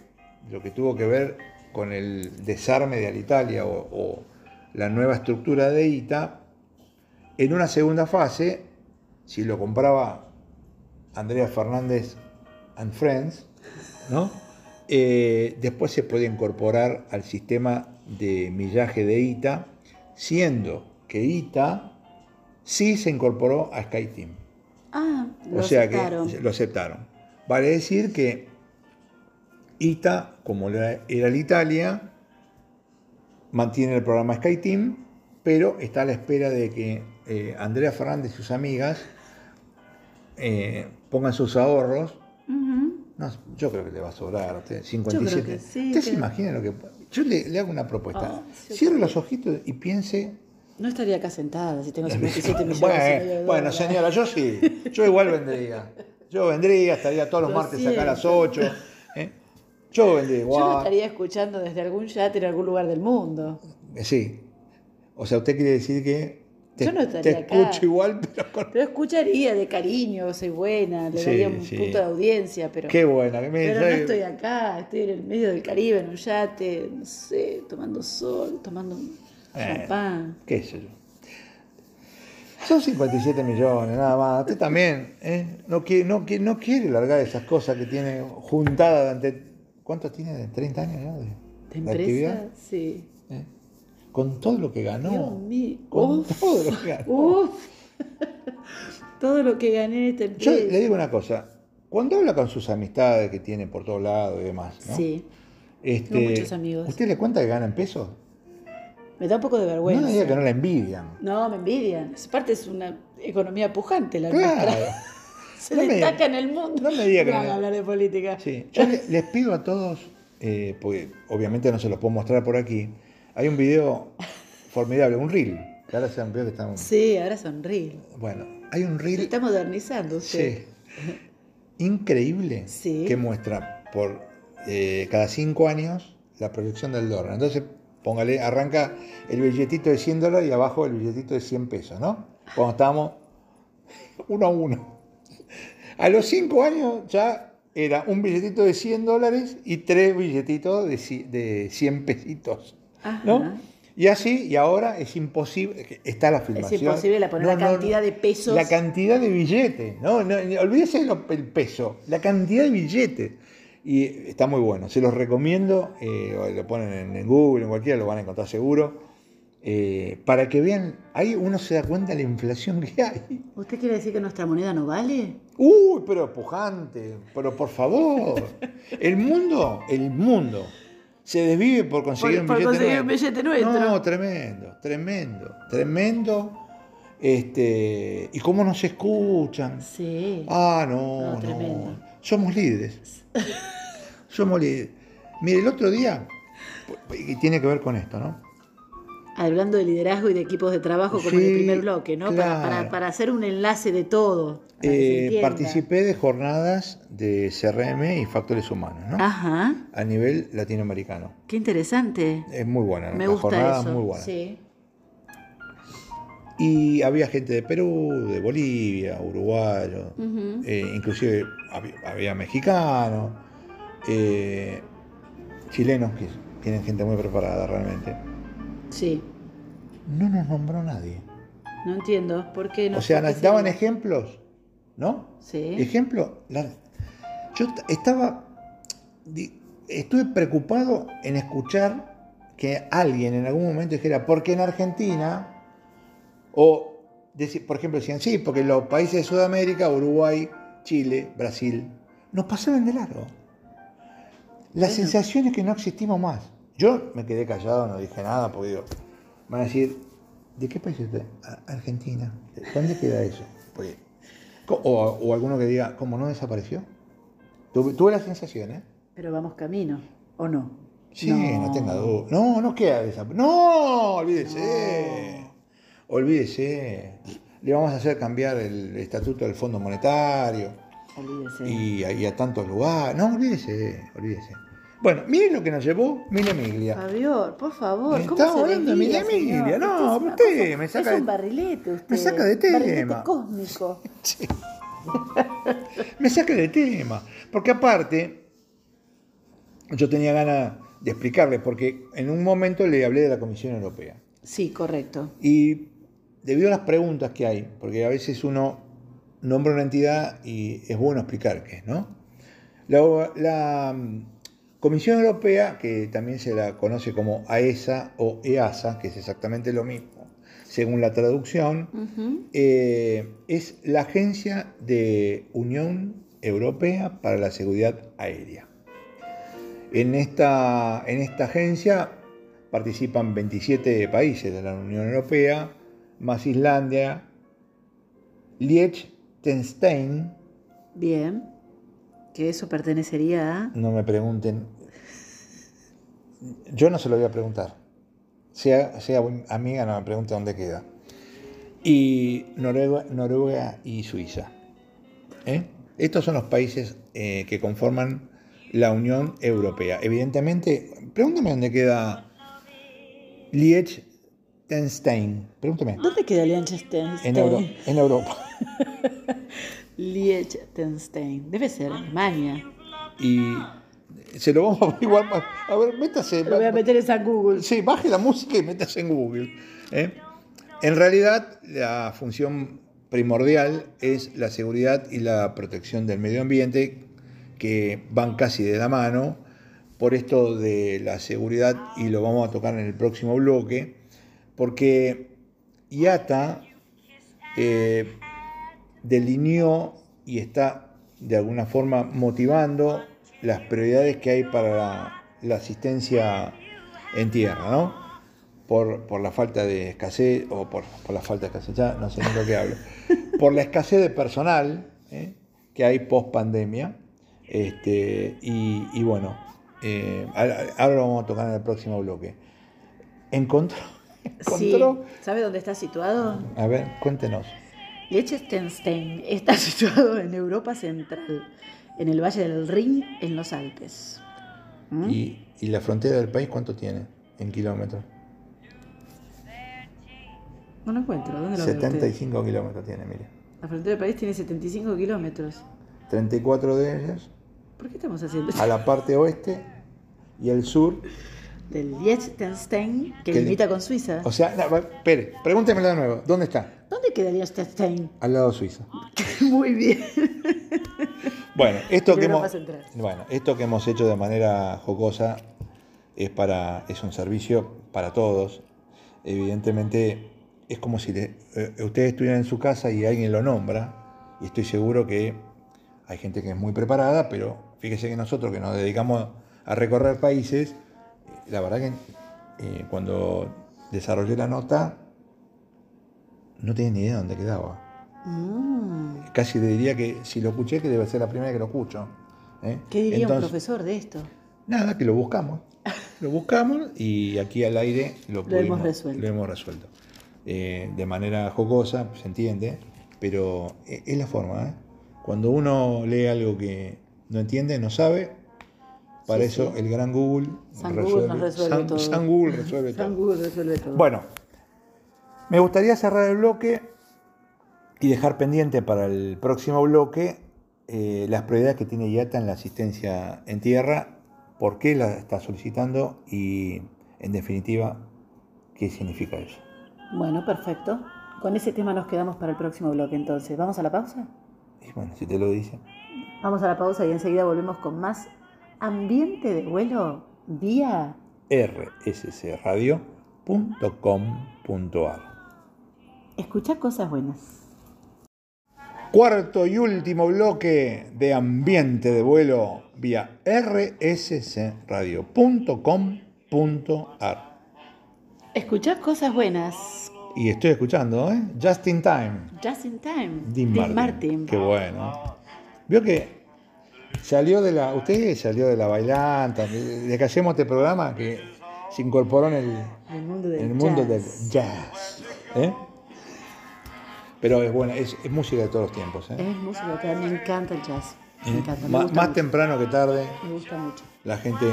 lo que tuvo que ver con el desarme de Alitalia o, o la nueva estructura de ITA, en una segunda fase, si lo compraba Andrea Fernández and Friends, ¿no? Eh, después se puede incorporar al sistema de millaje de ITA, siendo que ITA sí se incorporó a SkyTeam. Ah, lo O sea aceptaron. que lo aceptaron. Vale decir que ITA, como era era la Italia, mantiene el programa SkyTeam, pero está a la espera de que eh, Andrea Fernández y sus amigas eh, pongan sus ahorros. No, yo creo que le va a sobrar. usted, 57. que sí, ¿Usted se que- imagina lo que.? Yo le, le hago una propuesta. Ah, sí, Cierre los ojitos y piense. No estaría acá sentada si tengo 57 millones Bueno, bueno, señora, yo sí. Yo igual vendría. Yo vendría, estaría todos los Lo martes acá a las siento. 8. ¿eh? Yo vendría Yo lo igual. estaría escuchando desde algún yate en algún lugar del mundo. Eh, Sí. O sea, usted quiere decir que te, Yo no te estaría acá. escucho igual, pero con... Pero escucharía de cariño, soy buena, le Sí, daría un sí. punto de audiencia, pero, Qué buena. me- pero no estoy acá, estoy en el medio del Caribe, en un yate, no sé, tomando sol, tomando Eh. champán. qué sé yo. Son 57 millones, nada más. Usted también ¿eh? no, quiere, no, quiere, no quiere largar esas cosas que tiene juntadas durante... ¿Cuánto tiene? ¿De 30 años ya? De, ¿De actividad? empresa? Sí. ¿eh? Con todo lo que ganó. Dios mío. Con Uf. todo lo que ganó. Uf. Todo lo que gané en esta Yo le digo una cosa. Cuando habla con sus amistades que tiene por todos lados y demás, ¿no? Sí. Este, Tengo muchos amigos. ¿Usted le cuenta que gana en pesos? Me da un poco de No vergüenza. le diga que no la envidian. No, me envidian. Aparte es una economía pujante la Claro. nuestra. Se No me- destaca en el mundo. no me diga que No no- hablar de política. Sí. Yo le- les pido a todos, eh, porque obviamente no se los puedo mostrar por aquí, hay un video formidable, un reel, que ahora se que están... Sí, ahora sonríe. Bueno, hay un Se reel está modernizando usted. sí, increíble Sí. que muestra por eh, cada cinco años la proyección del dólar. Entonces, póngale, arranca el billetito de 100 dólares y abajo el billetito de 100 pesos, ¿no? Cuando estábamos uno a uno. A los cinco años ya era un billetito de 100 dólares y tres billetitos de 100 pesitos, ¿no? Y así, y ahora es imposible, está la filmación. imposible la poner la cantidad de pesos. La cantidad de billetes, ¿no? no olvídese el peso, la cantidad de billetes. Y está muy bueno, se los recomiendo, eh, lo ponen en, en Google, en cualquiera, lo van a encontrar seguro. eh, para que vean, ahí uno se da cuenta de la inflación que hay. ¿Usted quiere decir que nuestra moneda no vale? Uy, pero pujante, pero por favor. El mundo, el mundo se desvive por conseguir Por- un por billete conseguir nuevo. un billete nuestro. No, tremendo, tremendo, tremendo. Este, y cómo nos escuchan. Sí. Ah, no, No. Somos líderes. Somos líderes. Mire, el otro día, y tiene que ver con esto, ¿no? Hablando de liderazgo y de equipos de trabajo como en el primer bloque, ¿no? Para- para hacer un enlace de todo. Eh, participé de jornadas de CRM y factores humanos, ¿no? Ajá. A nivel latinoamericano. Qué interesante. Es muy buena, Me la gusta jornada eso. es muy buena. Sí. Y había gente de Perú, de Bolivia, uruguayo, eh, inclusive había, había mexicanos, eh, chilenos que tienen gente muy preparada realmente. Sí. No nos nombró nadie. No entiendo. ¿Por qué no? o sea, nos daban ejemplos, ¿no? Sí. Ejemplo, la- yo estaba estuve preocupado en escuchar que alguien en algún momento dijera, porque en Argentina, o por ejemplo decían, sí, porque los países de Sudamérica, Uruguay, Chile, Brasil, nos pasaban de largo. La Bueno. sensación es que no existimos más. Yo me quedé callado, no dije nada, porque digo, van a decir, ¿de qué país es usted? "A- Argentina. ¿Dónde queda eso? Porque- o, o alguno que diga, ¿cómo no desapareció? Tuve, tuve la sensación, ¿eh? Pero vamos camino, ¿o no? Sí, no, tenga duda. No, no queda desaparecido. No, olvídese. Olvídese. Le vamos a hacer cambiar el estatuto del Fondo Monetario Olvídese. y, y a tantos lugares. No, olvídese, olvídese. Bueno, miren lo que nos llevó Mila Miglia. Fabio, por favor, ¿cómo Estamos se hablando señor? Emilia, no, usted cosa- me saca Es un barrilete usted. me saca de Barrilete tema. cósmico. Sí. Me saca de tema. Porque aparte, yo tenía ganas de explicarle, porque en un momento le hablé de la Comisión Europea. Sí, correcto. Y debido a las preguntas que hay, porque a veces uno nombra una entidad y es bueno explicar qué es, ¿no? La, la, Comisión Europea, que también se la conoce como AESA o EASA, que es exactamente lo mismo, según la traducción, eh, es la Agencia de Unión Europea para la Seguridad Aérea. En esta, en esta agencia participan 27 países de la Unión Europea, más Islandia, Liechtenstein, Bien. Que eso pertenecería a. no me pregunten, yo no se lo voy a preguntar, sea, sea amiga no me pregunte dónde queda, y Noruega, Noruega y Suiza. ¿eh? Estos son los países eh, que conforman la Unión Europea. Evidentemente, pregúntame dónde queda Liechtenstein. Pregúntame. ¿Dónde queda Liechtenstein? En, Euro- en Europa. Liechtenstein. Debe ser Alemania. Y se lo vamos a averiguar más. A ver, métase. Lo voy a meter en San Google. Sí, baje la música y métase en Google. ¿eh? En realidad, la función primordial es la seguridad y la protección del medio ambiente, que van casi de la mano. Por esto de la seguridad, y lo vamos a tocar en el próximo bloque, porque IATA eh, delineó y está de alguna forma motivando las prioridades que hay para la, la asistencia en tierra, ¿no? Por, por la falta de escasez, o por, por la falta de escasez, ya no sé ni lo que hablo, por la escasez de personal ¿eh? que hay post pandemia. Este, y, y bueno, eh, ahora lo vamos a tocar en el próximo bloque. Encontró, Sí. encontró, ¿Sabe dónde está situado? a ver, cuéntenos. Liechtenstein está situado en Europa Central, en el Valle del Rin, en los Alpes. ¿Mm? ¿Y, y la frontera del país cuánto tiene en kilómetros? No lo encuentro. ¿Dónde lo ve usted? 75 kilómetros tiene, mire. La frontera del país tiene 75 kilómetros. 34 de ellas ¿Por qué estamos haciendo a la parte oeste y al sur. Del Liechtenstein, que Que li- limita con Suiza. O sea, no, espere, pregúntemelo de nuevo. ¿Dónde está? ¿Dónde queda Liechtenstein? Al lado de Suiza. Muy bien. Bueno, esto que hemos, bueno, esto que hemos hecho de manera jocosa es para es un servicio para todos. Evidentemente es como si le- eh, ustedes estuvieran en su casa y alguien lo nombra y estoy seguro que hay gente que es muy preparada, pero fíjese que nosotros que nos dedicamos a recorrer países, la verdad que eh, cuando desarrollé la nota no tenía ni idea de dónde quedaba. Mm, Casi le diría que si lo escuché, que debe ser la primera que lo escucho. ¿eh? ¿Qué diría un profesor de esto? Nada, que lo buscamos. Lo buscamos y aquí al aire lo, Lo hemos resuelto. Lo hemos resuelto. Eh, de manera jocosa, se entiende, pero e- es la forma. ¿eh? Cuando uno lee algo que no entiende, no sabe, para Sí, eso sí. el gran Google San Google nos resuelve San, todo. San Google resuelve San todo. Google resuelve todo. Bueno, me gustaría cerrar el bloque y dejar pendiente para el próximo bloque eh, las prioridades que tiene IATA en la asistencia en tierra, por qué la está solicitando y, en definitiva, qué significa eso. Bueno, perfecto. Con ese tema nos quedamos para el próximo bloque entonces. ¿Vamos a la pausa? Y bueno, si te lo dicen. Vamos a la pausa y enseguida volvemos con más Ambiente de vuelo vía rssradio.com.ar. Escucha cosas buenas. Cuarto y último bloque de ambiente de vuelo vía rssradio.com.ar. Escucha cosas buenas. Y estoy escuchando, ¿eh? Just in Time. Just in Time. Dean Dean Martin. Qué bueno. Vio que salió de la. Usted salió de la bailanta. Que hacemos este programa, que se incorporó en el, El mundo del el mundo jazz. del jazz. ¿eh? Pero es buena, es, es música de todos los tiempos. ¿eh? Es música me encanta el jazz. Me encanta. Me gusta más mucho. temprano que tarde, Me gusta mucho. la gente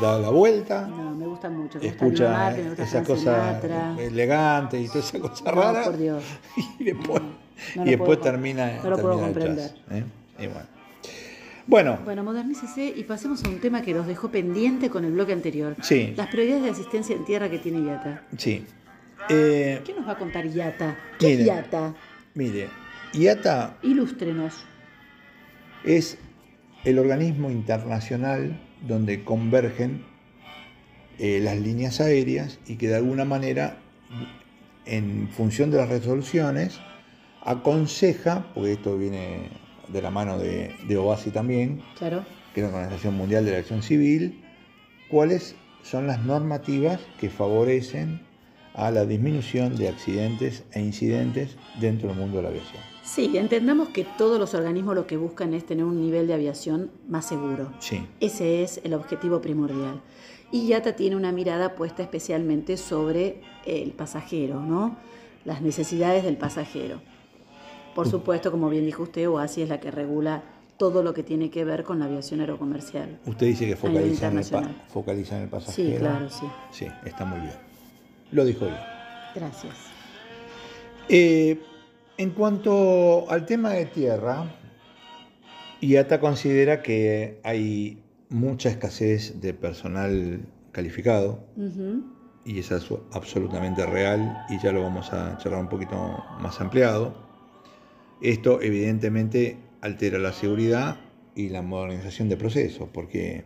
da la vuelta, No, me gusta mucho. Me gusta escucha Dean Martin, me gusta esa cosa elegante y toda esa cosa No, rara. por Dios. Y después, No y después puedo- termina, no lo puedo termina comprender. jazz, ¿eh? Y bueno. Bueno, Bueno, modernícese y pasemos a un tema que nos dejó pendiente con el bloque anterior. Sí. Las prioridades de asistencia en tierra que tiene IATA. sí. Eh, ¿Qué nos va a contar IATA? ¿Qué Mire. es IATA? mire, IATA Ilústrenos. es el organismo internacional donde convergen eh, las líneas aéreas y que de alguna manera, en función de las resoluciones, aconseja, porque esto viene de la mano de, de OASI también, Claro. que es la Organización Mundial de la Acción Civil, cuáles son las normativas que favorecen a la disminución de accidentes e incidentes dentro del mundo de la aviación. Sí, entendamos que todos los organismos lo que buscan es tener un nivel de aviación más seguro. Sí, Ese es el objetivo primordial. Y IATA tiene una mirada puesta especialmente sobre el pasajero, ¿no? Las necesidades del pasajero. Por supuesto, como bien dijo usted, OASI es la que regula todo lo que tiene que ver con la aviación aerocomercial. usted dice que focaliza en, el pa- focaliza en el pasajero. Sí, claro, sí. Sí, está muy bien. Lo dijo bien. Gracias. Eh, en cuanto al tema de tierra, IATA considera que hay mucha escasez de personal calificado y es abso- absolutamente real y ya lo vamos a charlar un poquito más ampliado. Esto evidentemente altera la seguridad y la modernización de procesos, porque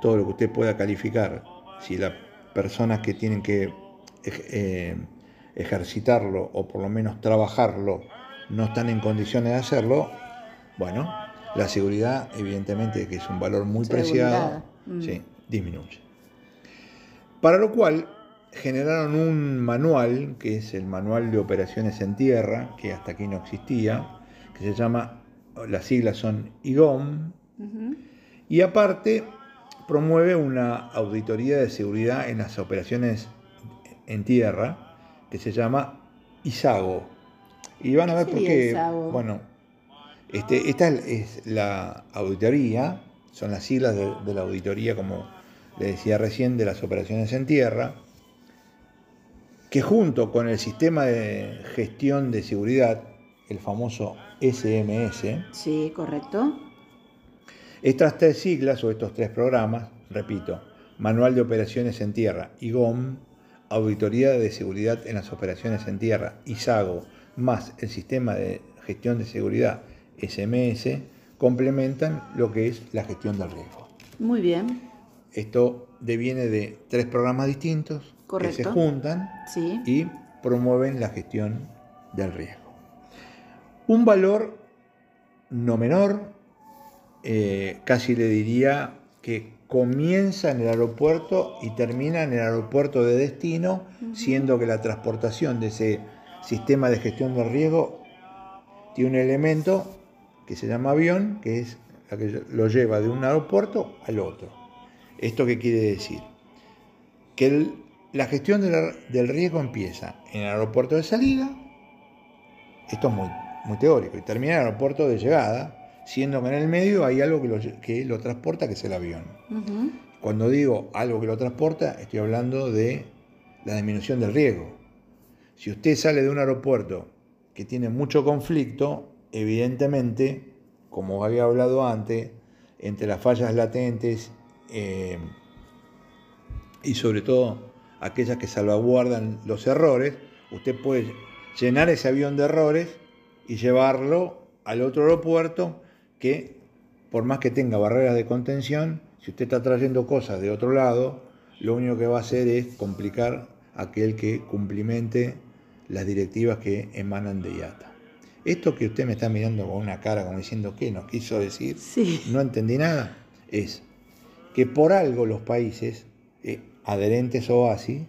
todo lo que usted pueda calificar, si las personas que tienen que eh, ejercitarlo o por lo menos trabajarlo no están en condiciones de hacerlo, bueno, la seguridad evidentemente que es un valor muy preciado. Mm. sí, disminuye. Para lo cual generaron un manual, que es el Manual de Operaciones en Tierra, que hasta aquí no existía, que se llama, las siglas son IGOM, y aparte promueve una auditoría de seguridad en las operaciones en tierra, que se llama ISAGO. Y van a ver ¿Qué por qué. ISAGO? Bueno, este, esta es es la auditoría, son las siglas de, de la auditoría, como le decía recién, de las operaciones en tierra, que junto con el sistema de gestión de seguridad, el famoso SMS, Sí, correcto. estas tres siglas o estos tres programas, repito, Manual de Operaciones en Tierra, IGOM, Auditoría de Seguridad en las Operaciones en Tierra, ISAGO, más el Sistema de Gestión de Seguridad, SMS, complementan lo que es la gestión del riesgo. Muy bien. Esto deviene de tres programas distintos que se Correcto. juntan Sí. y promueven la gestión del riesgo. Un valor no menor, eh, casi le diría que comienza en el aeropuerto y termina en el aeropuerto de destino, siendo que la transportación de ese sistema de gestión del riesgo tiene un elemento que se llama avión, que es la que lo lleva de un aeropuerto al otro. ¿Esto qué quiere decir? que el- la gestión de la- del riesgo empieza en el aeropuerto de salida, esto es muy, muy teórico, y termina en el aeropuerto de llegada, siendo que en el medio hay algo que lo, que lo transporta, que es el avión. Cuando digo algo que lo transporta, estoy hablando de la disminución del riesgo. Si usted sale de un aeropuerto que tiene mucho conflicto, evidentemente, como había hablado antes, entre las fallas latentes eh, y sobre todo aquellas que salvaguardan los errores, usted puede llenar ese avión de errores y llevarlo al otro aeropuerto que, por más que tenga barreras de contención, Si usted está trayendo cosas de otro lado, lo único que va a hacer es complicar aquel que cumplimente las directivas que emanan de IATA. Esto que usted me está mirando con una cara como diciendo, ¿qué nos quiso decir? Sí. No entendí nada. Es que por algo los países eh, adherentes a OASI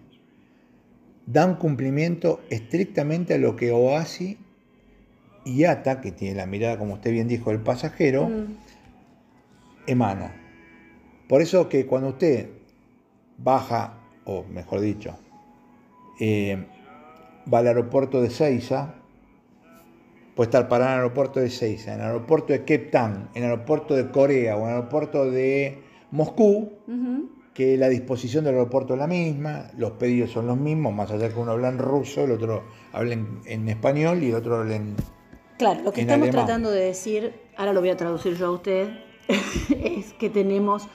dan cumplimiento estrictamente a lo que OASI y ATA, que tiene la mirada, como usted bien dijo, del pasajero, Mm. emana. Por eso que cuando usted baja, o mejor dicho, eh, va al aeropuerto de Seiza, puede estar parado en el aeropuerto de Seiza, en el aeropuerto de Cape Town, en el aeropuerto de Corea o en el aeropuerto de Moscú, que la disposición del aeropuerto es la misma, los pedidos son los mismos, más allá que uno habla en ruso, el otro habla en, en español y el otro habla en... Claro, lo que estamos alemán. tratando de decir, ahora lo voy a traducir yo a usted, es que tenemos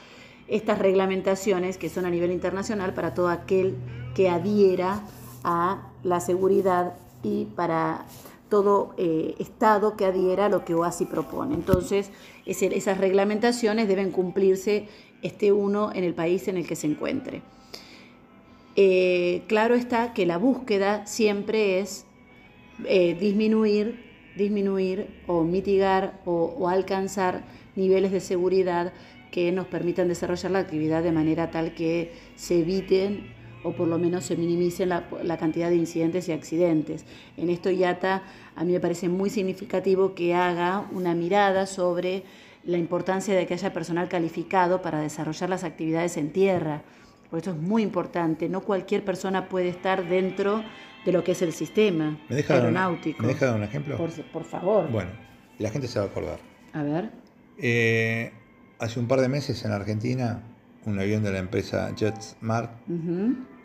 estas reglamentaciones que son a nivel internacional para todo aquel que adhiera a la seguridad y para todo eh, Estado que adhiera a lo que OASI propone. Entonces, esas reglamentaciones deben cumplirse este uno en el país en el que se encuentre. Eh, claro está que la búsqueda siempre es eh, disminuir, disminuir o mitigar o, alcanzar niveles de seguridad que nos permitan desarrollar la actividad de manera tal que se eviten o por lo menos se minimicen la, cantidad de incidentes y accidentes. En esto IATA a mí me parece muy significativo que haga una mirada sobre la importancia de que haya personal calificado para desarrollar las actividades en tierra. Por esto es muy importante. No cualquier persona puede estar dentro de lo que es el sistema ¿Me deja, aeronáutico. ¿Me deja dar un ejemplo? Por, por favor. Bueno, la gente se va a acordar. A ver. Eh, hace un par de meses en Argentina, un avión de la empresa JetSmart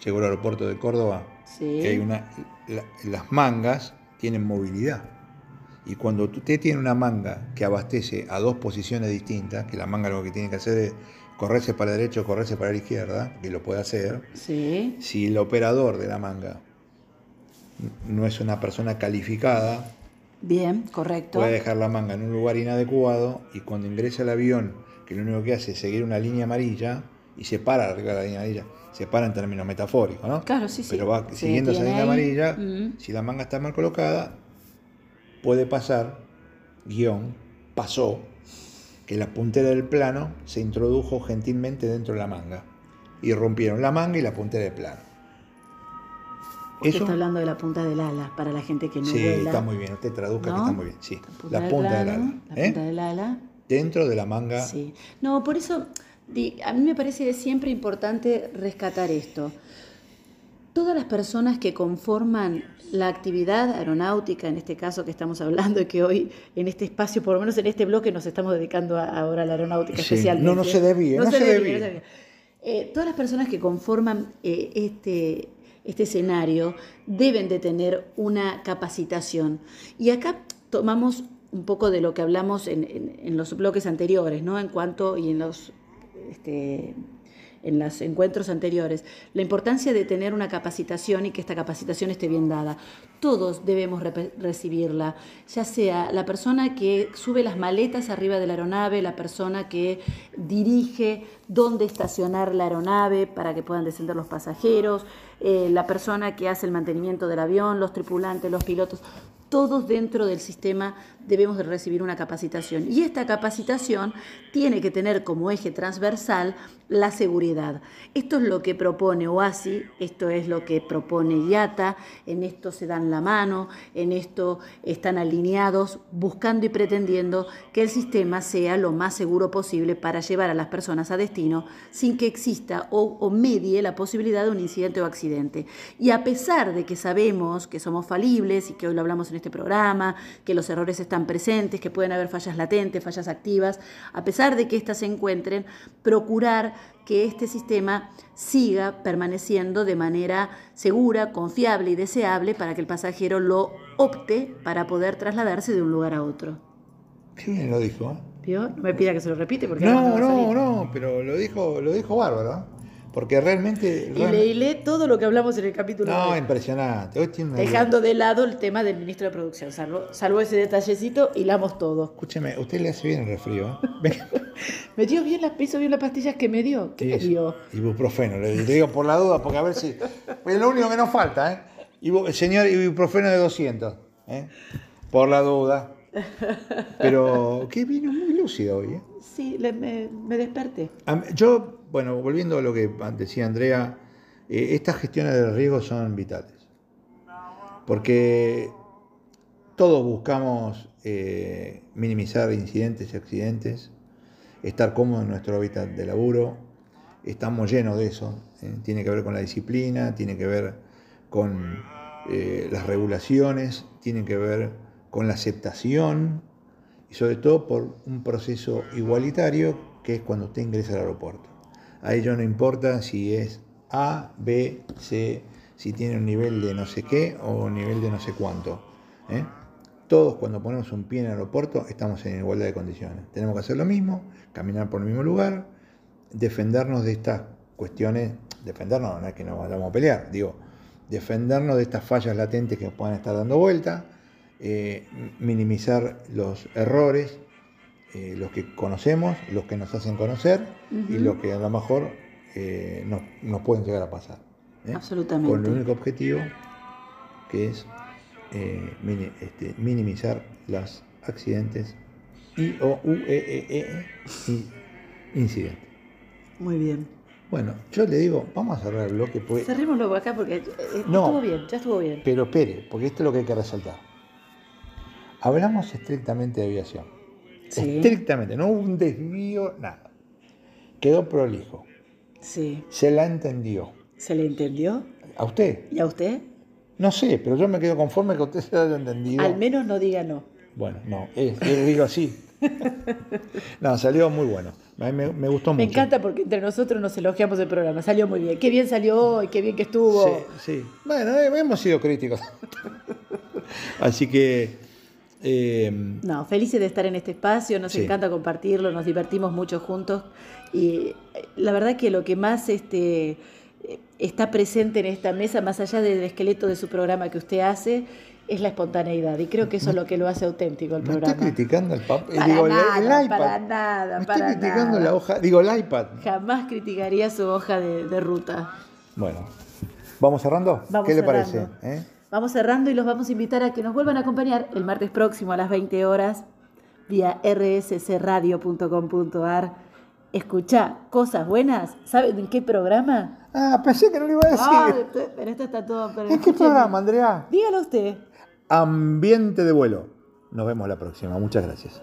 llegó al aeropuerto de Córdoba, Sí. que hay una, la- las mangas tienen movilidad. Y cuando usted tiene una manga que abastece a dos posiciones distintas, que la manga lo que tiene que hacer es correrse para la derecha o correrse para la izquierda, que lo puede hacer, Sí. si el operador de la manga no es una persona calificada, Bien, correcto. puede dejar la manga en un lugar inadecuado y cuando ingresa al avión, que lo único que hace es seguir una línea amarilla y se para arriba de la línea amarilla, se para en términos metafóricos, ¿no? Claro, sí, sí. Pero va Se siguiendo esa línea ahí. amarilla, Mm. si la manga está mal colocada, puede pasar, guion, pasó, que la puntera del plano se introdujo gentilmente dentro de la manga y rompieron la manga y la puntera del plano. Usted Eso está hablando de la punta del ala para la gente que no sí, vuela. está muy bien, usted traduzca que ¿No? está muy bien, sí. punta La punta del ala. La ¿eh? punta del ala. Dentro de la manga Sí. No, por eso a mí me parece siempre importante rescatar esto. Todas las personas que conforman la actividad aeronáutica, en este caso que estamos hablando y que hoy en este espacio, por lo menos en este bloque, nos estamos dedicando a- ahora a la aeronáutica Sí. especialmente. No, no se desvíe, no se desvíe. desvíe. Eh, todas las personas que conforman eh, este, este escenario deben de tener una capacitación. Y acá tomamos un poco de lo que hablamos en, en- los bloques anteriores, ¿no? En cuanto y en los este, en los encuentros anteriores, la importancia de tener una capacitación y que esta capacitación esté bien dada. Todos debemos recibirla, ya sea la persona que sube las maletas arriba de la aeronave, la persona que dirige dónde estacionar la aeronave para que puedan descender los pasajeros, eh, la persona que hace el mantenimiento del avión, los tripulantes, los pilotos, todos dentro del sistema debemos de recibir una capacitación. Y esta capacitación tiene que tener como eje transversal la seguridad. Esto es lo que propone OASI, esto es lo que propone IATA, en esto se dan la mano, en esto están alineados, buscando y pretendiendo que el sistema sea lo más seguro posible para llevar a las personas a destino sin que exista o, o medie la posibilidad de un incidente o accidente. Y a pesar de que sabemos que somos falibles y que hoy lo hablamos en este programa, que los errores están presentes, que pueden haber fallas latentes, fallas activas, a pesar de que éstas se encuentren, procurar que este sistema siga permaneciendo de manera segura, confiable y deseable para que el pasajero lo opte para poder trasladarse de un lugar a otro. Qué bien lo dijo. ¿eh? ¿Vio? No me pida que se lo repite porque No, no, salir. no, pero lo dijo, lo dijo bárbaro. Porque realmente... Y realmente- leíle todo lo que hablamos en el capítulo. No, de- impresionante. Hoy tiene Dejando de lado el tema del ministro de Producción. Salvo, salvo ese detallecito, hilamos todo. Escúcheme, usted le hace bien el resfrío. ¿eh? Me dio bien las, hizo bien las pastillas que me dio. ¿Qué Sí, me dio? Ibuprofeno, le le digo por la duda, porque a ver si. Es lo único que nos falta, ¿eh? Ibu- señor, ibuprofeno de 200, ¿eh? Por la duda. Pero que vino muy lúcido hoy, ¿eh? Sí, le- me, me desperté. Yo, bueno, volviendo a lo que decía Andrea, eh, estas gestiones de riesgo son vitales. Porque todos buscamos eh, minimizar incidentes y accidentes, estar cómodos en nuestro hábitat de laburo, estamos llenos de eso. eh, Tiene que ver con la disciplina, tiene que ver con las regulaciones, tiene que ver con la aceptación y sobre todo por un proceso igualitario que es cuando usted ingresa al aeropuerto. A ello no importa si es A, B, C, si tiene un nivel de no sé qué o un nivel de no sé cuánto. ¿eh? Todos cuando ponemos un pie en el aeropuerto estamos en igualdad de condiciones. Tenemos que hacer lo mismo, caminar por el mismo lugar, defendernos de estas cuestiones, defendernos no es que nos vayamos a pelear, digo, defendernos de estas fallas latentes que puedan estar dando vuelta, eh, minimizar los errores, eh, los que conocemos, los que nos hacen conocer y los que a lo mejor eh, nos, nos pueden llegar a pasar. ¿eh? Absolutamente. Con el único objetivo que es eh, mini- este, minimizar los accidentes y o u, e, e, e, incidentes. Muy bien. Bueno, yo le digo, vamos a cerrar el bloque, porque- Cerrémoslo acá porque No. estuvo bien, ya estuvo bien. pero espere, porque esto es lo que hay que resaltar. Hablamos estrictamente de aviación. Sí. Estrictamente, no hubo un desvío, nada. Quedó prolijo. Sí. Se la entendió. ¿Se le entendió? ¿A usted? ¿Y a usted? No sé, pero yo me quedo conforme que usted se haya entendido. Al menos no diga no. Bueno, no, yo digo así. no, salió muy bueno. A mí me, me gustó Me mucho. encanta porque entre nosotros nos elogiamos el programa. Salió muy bien. Qué bien salió hoy, qué bien que estuvo. Sí, sí. Bueno, eh, hemos sido críticos. Así que. Eh, No, felices de estar en este espacio, nos Sí. encanta compartirlo, nos divertimos mucho juntos y eh, la verdad que lo que más este, eh, está presente en esta mesa, más allá del esqueleto de su programa que usted hace, es la espontaneidad y creo que eso es lo que lo hace auténtico el ¿Me está programa. criticando el papel? Para digo, nada, el iPad. para nada, Me para está criticando nada. la hoja. Digo, el iPad. Jamás criticaría su hoja de, de ruta. Bueno, ¿vamos cerrando? Vamos ¿Qué le cerrando. parece? eh? Vamos cerrando y los vamos a invitar a que nos vuelvan a acompañar el martes próximo a las 20 horas vía rssradio.com.ar. Escuchá cosas buenas. ¿Saben en qué programa? Ah, pensé que no le iba a decir. Ah, pero esto está todo. pero ¿En qué programa, Andrea? Dígalo usted. Ambiente de vuelo. Nos vemos la próxima. Muchas gracias.